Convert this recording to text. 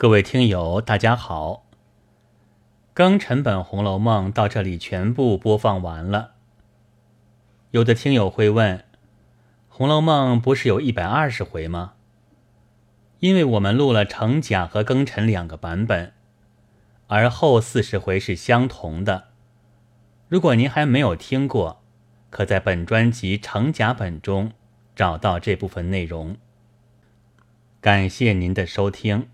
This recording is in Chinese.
各位听友大家好。庚辰本红楼梦到这里全部播放完了。有的听友会问红楼梦不是有一百二十回吗？因为我们录了程甲和庚辰两个版本而后四十回是相同的。如果您还没有听过可在本专辑程甲本中找到这部分内容。感谢您的收听。